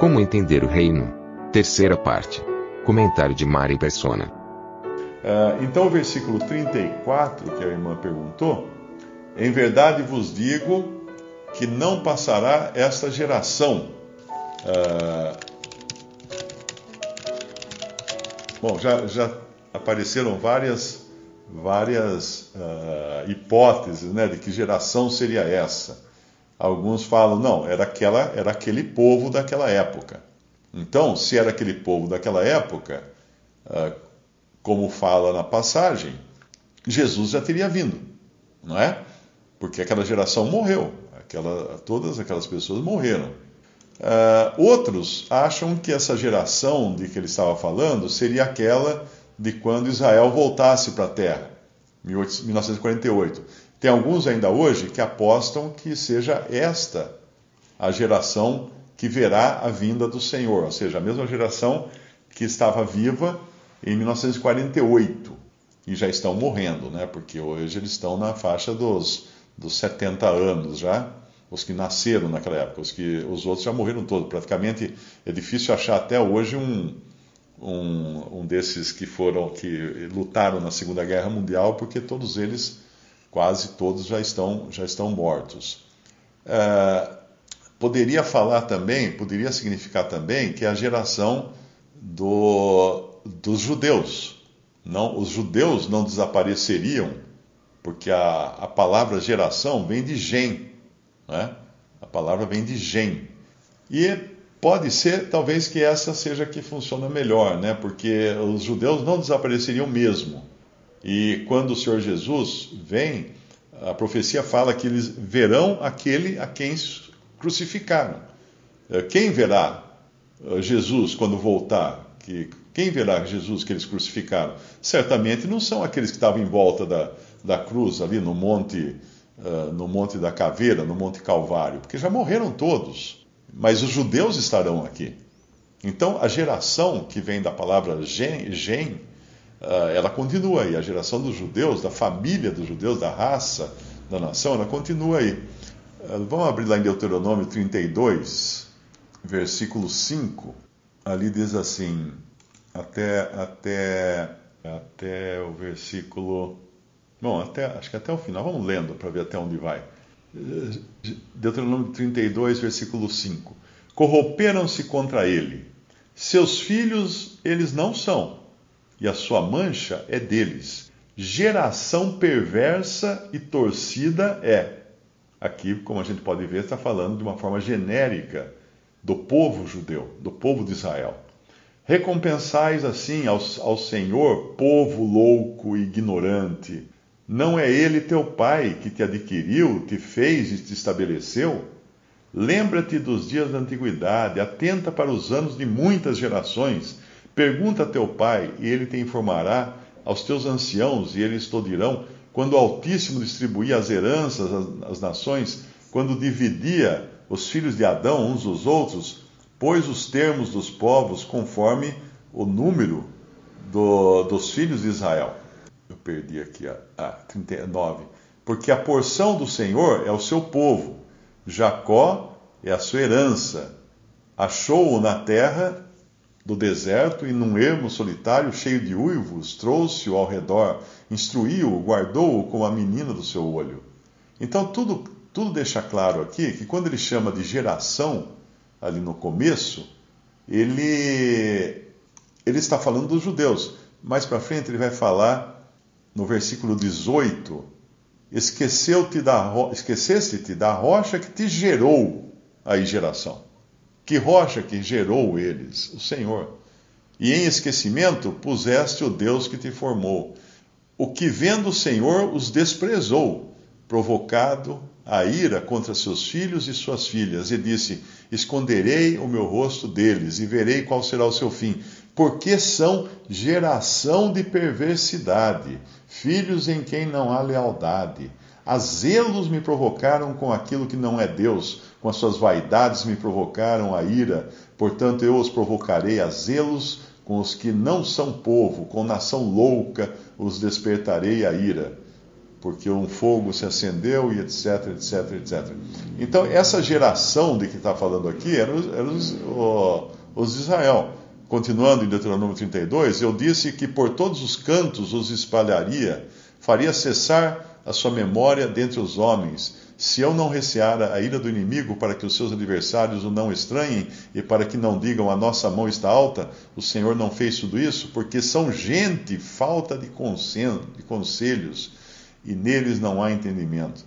Como entender o reino? Terceira parte. Comentário de Mari Persona. Ah, então, o versículo 34, que a irmã perguntou, em verdade vos digo que não passará esta geração. Ah, bom, já, já apareceram várias, várias ah, hipóteses né, de que geração seria essa. Alguns falam, não, era, aquela, era aquele povo daquela época. Então, se era aquele povo daquela época, ah, como fala na passagem, Jesus já teria vindo, não é? Porque aquela geração morreu, aquela, todas aquelas pessoas morreram. Ah, outros acham que essa geração de que ele estava falando seria aquela de quando Israel voltasse para a terra, 1948. Tem alguns ainda hoje que apostam que seja esta a geração que verá a vinda do Senhor, ou seja, a mesma geração que estava viva em 1948 e já estão morrendo, né? Porque hoje eles estão na faixa dos, dos 70 anos já, os que nasceram naquela época, os que os outros já morreram todos. Praticamente é difícil achar até hoje um, um, um desses que foram que lutaram na Segunda Guerra Mundial, porque todos eles quase todos já estão, já estão mortos. Uh, poderia falar também, poderia significar também que é a geração do, dos judeus. Não, os judeus não desapareceriam, porque a, a palavra geração vem de gen, né? a palavra vem de gen. E pode ser, talvez, que essa seja a que funciona melhor, né? porque os judeus não desapareceriam mesmo e quando o Senhor Jesus vem, a profecia fala que eles verão aquele a quem crucificaram. Eh, quem verá eh, Jesus quando voltar? quem verá Jesus que eles crucificaram? Certamente não são aqueles que estavam em volta da, da cruz ali no monte, uh, no monte da caveira, no monte Calvário, porque já morreram todos. Mas os judeus estarão aqui. Então a geração que vem da palavra gen, gen ela continua aí. A geração dos judeus, da família dos judeus, da raça, da nação, ela continua aí. Ah, vamos abrir lá em Deuteronômio 32, versículo 5. Ali diz assim, até, até, até o versículo. Bom, até, acho que até o final. Vamos lendo para ver até onde vai. Deuteronômio 32, versículo 5. Corromperam-se contra ele. Seus filhos eles não são e a sua mancha é deles. Geração perversa e torcida é. Aqui, como a gente pode ver, está falando de uma forma genérica do povo judeu, do povo de Israel. Recompensais assim ao, ao Senhor, povo louco e ignorante. Não é ele teu pai que te adquiriu, te fez e te estabeleceu? Lembra-te dos dias da antiguidade, atenta para os anos de muitas gerações Pergunta a teu pai, e ele te informará, aos teus anciãos, e eles te dirão, quando o Altíssimo distribuía as heranças às, nações, quando dividia os filhos de Adão uns dos outros, pôs os termos dos povos conforme o número do, dos filhos de Israel. Eu perdi aqui a, a 39. Porque a porção do Senhor é o seu povo, Jacó é a sua herança. Achou-o na terra do deserto e num ermo solitário cheio de uivos, trouxe-o ao redor, instruiu-o, guardou-o como a menina do seu olho. Então tudo, tudo deixa claro aqui que quando ele chama de geração, ali no começo, ele, ele está falando dos judeus. Mais para frente ele vai falar no versículo 18: Esqueceu-te da, esqueceste-te da rocha que te gerou aí geração. Que rocha que gerou eles? O Senhor. E em esquecimento puseste o Deus que te formou. O que vendo o Senhor os desprezou, provocado a ira contra seus filhos e suas filhas, e disse: Esconderei o meu rosto deles, e verei qual será o seu fim, porque são geração de perversidade, filhos em quem não há lealdade. A zelos me provocaram com aquilo que não é Deus, com as suas vaidades me provocaram a ira, portanto eu os provocarei a zelos com os que não são povo, com nação louca os despertarei a ira porque um fogo se acendeu e etc, etc, etc. Então, essa geração de que está falando aqui eram, os, os, de Israel. Continuando em Deuteronômio 32, eu disse que por todos os cantos os espalharia, faria cessar a sua memória dentre os homens, se eu não receara a ira do inimigo para que os seus adversários o não estranhem e para que não digam a nossa mão está alta, o Senhor não fez tudo isso, porque são gente falta de, de conselhos e neles não há entendimento.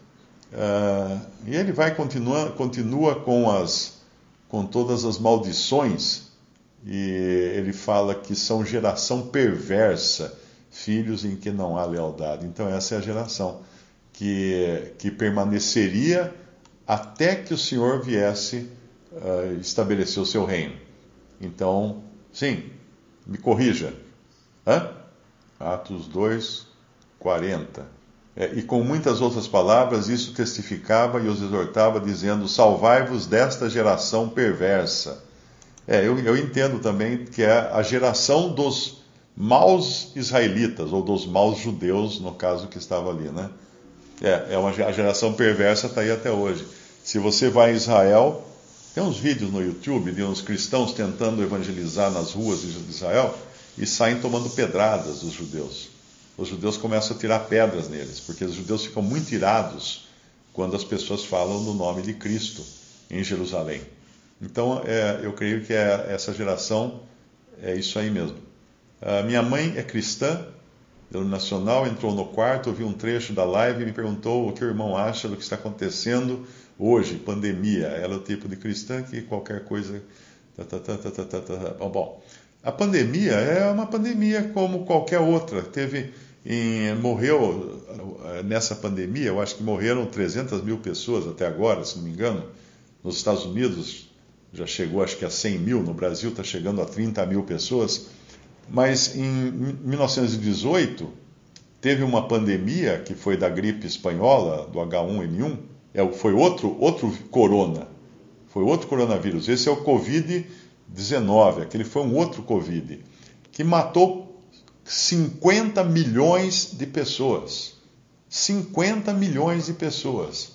Uh, e ele vai continuar, continua com as com todas as maldições e ele fala que são geração perversa, filhos em que não há lealdade. Então essa é a geração que que permaneceria até que o Senhor viesse uh, estabelecer o seu reino. Então, sim, me corrija. Hã? Atos 2, 40. É, e com muitas outras palavras, isso testificava e os exortava, dizendo: Salvai-vos desta geração perversa. É, eu, eu entendo também que é a geração dos maus israelitas, ou dos maus judeus, no caso que estava ali, né? É, é uma, a geração perversa está aí até hoje. Se você vai em Israel, tem uns vídeos no YouTube de uns cristãos tentando evangelizar nas ruas de Israel e saem tomando pedradas dos judeus os judeus começam a tirar pedras neles, porque os judeus ficam muito irados quando as pessoas falam no nome de Cristo em Jerusalém. Então, é, eu creio que é, essa geração é isso aí mesmo. Minha mãe é cristã, nacional, entrou no quarto, ouviu um trecho da live e me perguntou o que o irmão acha do que está acontecendo hoje, pandemia. Ela é o tipo de cristã que qualquer coisa. Tá, tá, tá, bom, a pandemia é uma pandemia como qualquer outra. Teve em, morreu eh, nessa pandemia, eu acho que morreram 300 mil pessoas até agora, se não me engano. Nos Estados Unidos já chegou acho que a 100 mil, no Brasil está chegando a 30 mil pessoas. Mas em 1918 teve uma pandemia que foi da gripe espanhola, do H1N1, é, foi outro, outro corona, foi outro coronavírus. Esse é o Covid-19, aquele foi um outro Covid, que matou 50 milhões de pessoas. 50 milhões de pessoas.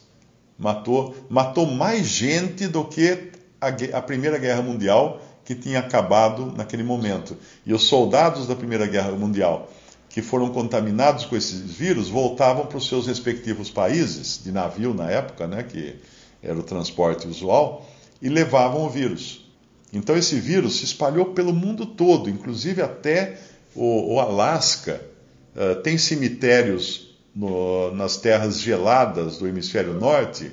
Matou, matou mais gente do que a, a Primeira Guerra Mundial, que tinha acabado naquele momento. E os soldados da Primeira Guerra Mundial que foram contaminados com esses vírus voltavam para os seus respectivos países, de navio na época, né, que era o transporte usual, e levavam o vírus. Então esse vírus se espalhou pelo mundo todo, inclusive até o, o Alasca uh, tem cemitérios no, nas terras geladas do hemisfério norte,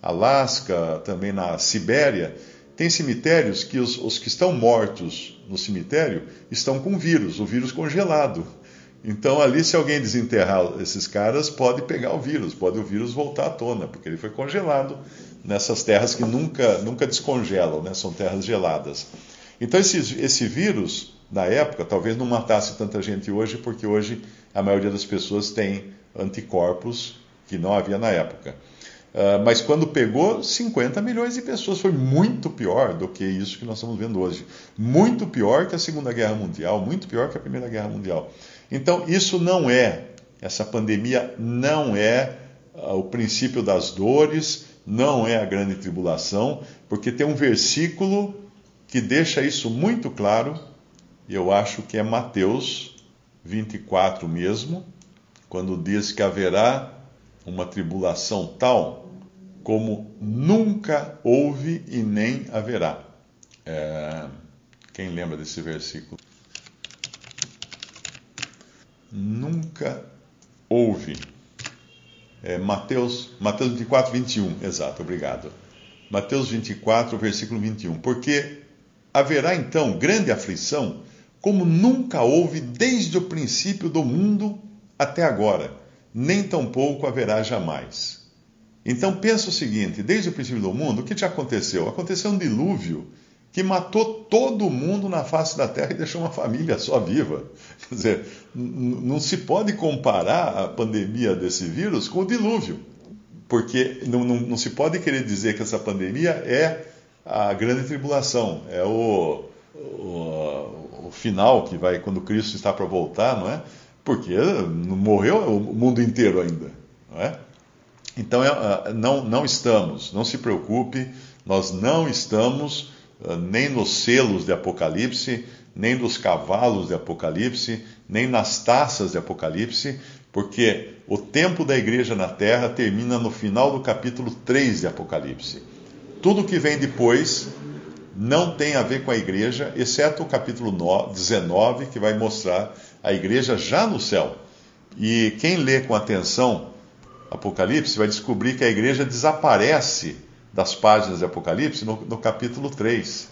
Alasca, também na Sibéria, tem cemitérios que os, os, que estão mortos no cemitério estão com vírus, o vírus congelado. Então, ali, se alguém desenterrar esses caras, pode pegar o vírus, pode o vírus voltar à tona, porque ele foi congelado nessas terras que nunca, nunca descongelam, né? são terras geladas. Então, esse, esse vírus na época, talvez não matasse tanta gente hoje, porque hoje a maioria das pessoas tem anticorpos que não havia na época. Uh, mas quando pegou 50 milhões de pessoas, foi muito pior do que isso que nós estamos vendo hoje. Muito pior que a Segunda Guerra Mundial, muito pior que a Primeira Guerra Mundial. Então, isso não é, essa pandemia não é uh, o princípio das dores, não é a grande tribulação, porque tem um versículo que deixa isso muito claro eu acho que é Mateus 24 mesmo, quando diz que haverá uma tribulação tal como nunca houve e nem haverá. É, quem lembra desse versículo? Nunca houve. É, Mateus, Mateus 24, 21, exato, obrigado. Mateus 24, versículo 21. Porque haverá então grande aflição como nunca houve desde o princípio do mundo até agora, nem tampouco haverá jamais. Então pensa o seguinte: desde o princípio do mundo, o que já aconteceu? Aconteceu um dilúvio que matou todo mundo na face da terra e deixou uma família só viva. Quer dizer, não se pode comparar a pandemia desse vírus com o dilúvio, porque não, não, não se pode querer dizer que essa pandemia é a grande tribulação, é o, o, o final que vai quando Cristo está para voltar, não é? Porque morreu o mundo inteiro ainda, não é? Então, é, não, não estamos, não se preocupe, nós não estamos uh, nem nos selos de Apocalipse, nem nos cavalos de Apocalipse, nem nas taças de Apocalipse, porque o tempo da igreja na terra termina no final do capítulo 3 de Apocalipse. Tudo que vem depois não tem a ver com a igreja, exceto o capítulo 19, que vai mostrar a igreja já no céu. E quem lê com atenção Apocalipse vai descobrir que a igreja desaparece das páginas de Apocalipse no, no capítulo 3.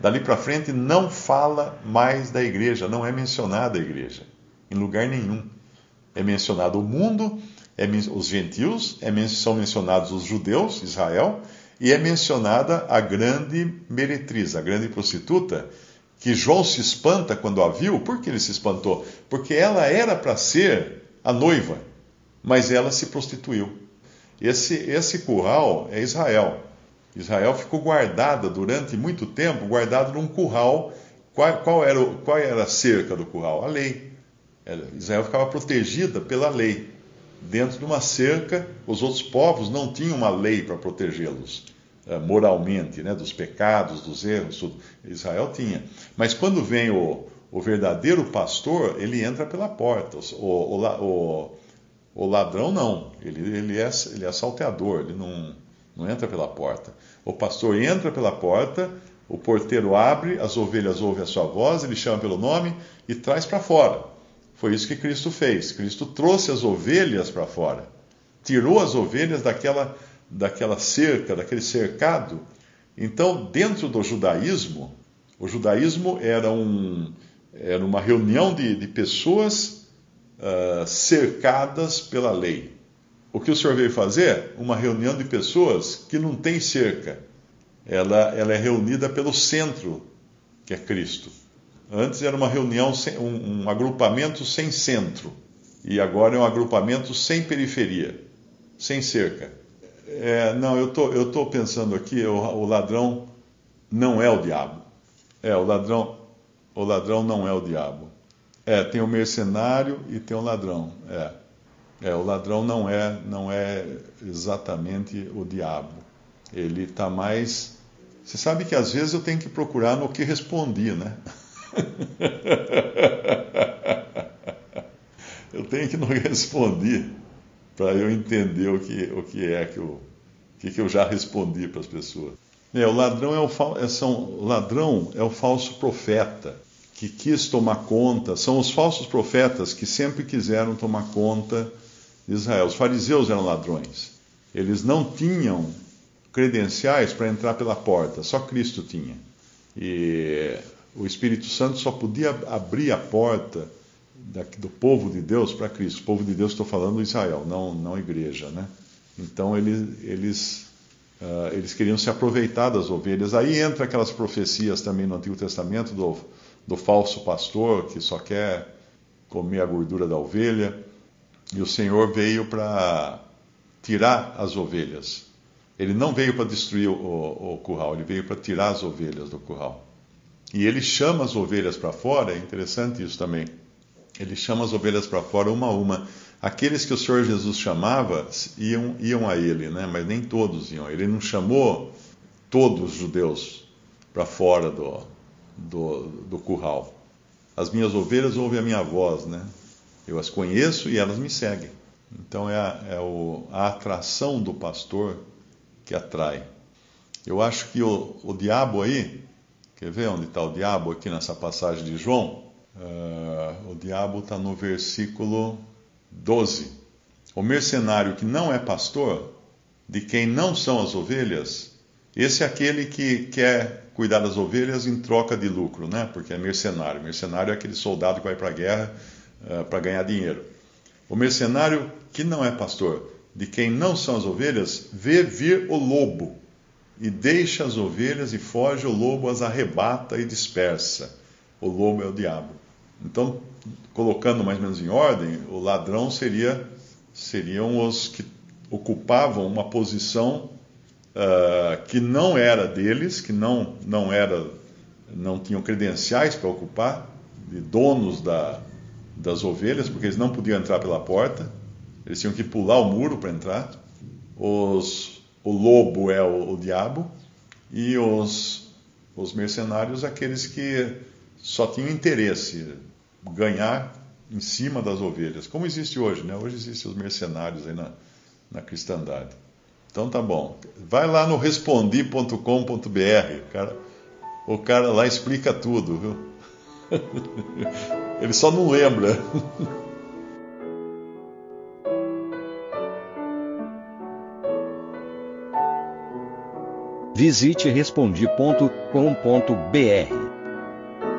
Dali para frente não fala mais da igreja, não é mencionada a igreja, em lugar nenhum. É mencionado o mundo, é, os gentios, é, são mencionados os judeus, Israel, e é mencionada a grande meretriz, a grande prostituta, que João se espanta quando a viu. Por que ele se espantou? Porque ela era para ser a noiva mas ela se prostituiu. Esse, esse curral é Israel. Israel ficou guardada durante muito tempo, guardada num curral. Qual, qual, era, qual era a cerca do curral? A lei. Israel ficava protegida pela lei. Dentro de uma cerca, os outros povos não tinham uma lei para protegê-los moralmente, né, dos pecados, dos erros. Tudo. Israel tinha. Mas quando vem o, o verdadeiro pastor, ele entra pela porta. O, o, o, ladrão não, ele, ele, é, ele é salteador, ele não, não entra pela porta. O pastor entra pela porta, o porteiro abre, as ovelhas ouvem a sua voz, ele chama pelo nome e traz para fora. Foi isso que Cristo fez. Cristo trouxe as ovelhas para fora, tirou as ovelhas daquela, daquela cerca, daquele cercado. Então, dentro do judaísmo, o judaísmo era, um, era uma reunião de, de pessoas uh, cercadas pela lei. O que o senhor veio fazer? Uma reunião de pessoas que não tem cerca. Ela, ela é reunida pelo centro, que é Cristo. Antes era uma reunião, sem, um, um agrupamento sem centro. E agora é um agrupamento sem periferia, sem cerca. É, não, eu tô, estou tô pensando aqui, o, o ladrão não é o diabo. É, o ladrão, o ladrão não é o diabo. É, tem o mercenário e tem o ladrão. É. É, o ladrão não é, não é exatamente o diabo. Ele está mais. Você sabe que às vezes eu tenho que procurar no que respondi, né? eu tenho que no que respondi para eu entender o que, o que é que eu, que, que eu já respondi para as pessoas. É, o ladrão é o, é, são, ladrão é o falso profeta que quis tomar conta, são os falsos profetas que sempre quiseram tomar conta de Israel. Os fariseus eram ladrões. Eles não tinham credenciais para entrar pela porta, só Cristo tinha. E o Espírito Santo só podia abrir a porta do povo de Deus para Cristo. O povo de Deus, estou falando Israel, não, não igreja, né? Então eles, eles, uh, eles queriam se aproveitar das ovelhas. Aí entra aquelas profecias também no Antigo Testamento do do falso pastor que só quer comer a gordura da ovelha. E o Senhor veio para tirar as ovelhas. Ele não veio para destruir o, o, o, curral, ele veio para tirar as ovelhas do curral. E ele chama as ovelhas para fora, é interessante isso também. Ele chama as ovelhas para fora uma a uma. Aqueles que o Senhor Jesus chamava iam, iam a ele, né? mas nem todos iam. Ele não chamou todos os judeus para fora do, do, do curral. As minhas ovelhas ouvem a minha voz, né? Eu as conheço e elas me seguem. Então é, a, é o, a atração do pastor que atrai. Eu acho que o, o diabo aí, quer ver onde está o diabo aqui nessa passagem de João? Uh, o diabo está no versículo 12. O mercenário que não é pastor, de quem não são as ovelhas, esse é aquele que quer cuidar das ovelhas em troca de lucro, né? Porque é mercenário. Mercenário é aquele soldado que vai para a guerra uh, para ganhar dinheiro. O mercenário que não é pastor, de quem não são as ovelhas, vê vir o lobo, e deixa as ovelhas e foge, o lobo as arrebata e dispersa. O lobo é o diabo. Então, colocando mais ou menos em ordem, o ladrão seria seriam os que ocupavam uma posição uh, que não era deles, que não não era não tinham credenciais para ocupar, de donos da, das ovelhas, porque eles não podiam entrar pela porta, eles tinham que pular o muro para entrar. Os, o lobo é o, o diabo, e os, os mercenários, aqueles que só tinham interesse ganhar em cima das ovelhas, como existe hoje, né? Hoje existem os mercenários aí na, na cristandade. Então tá bom. Vai lá no respondi.com.br, cara, o cara lá explica tudo, viu? Ele só não lembra. Visite respondi.com.br.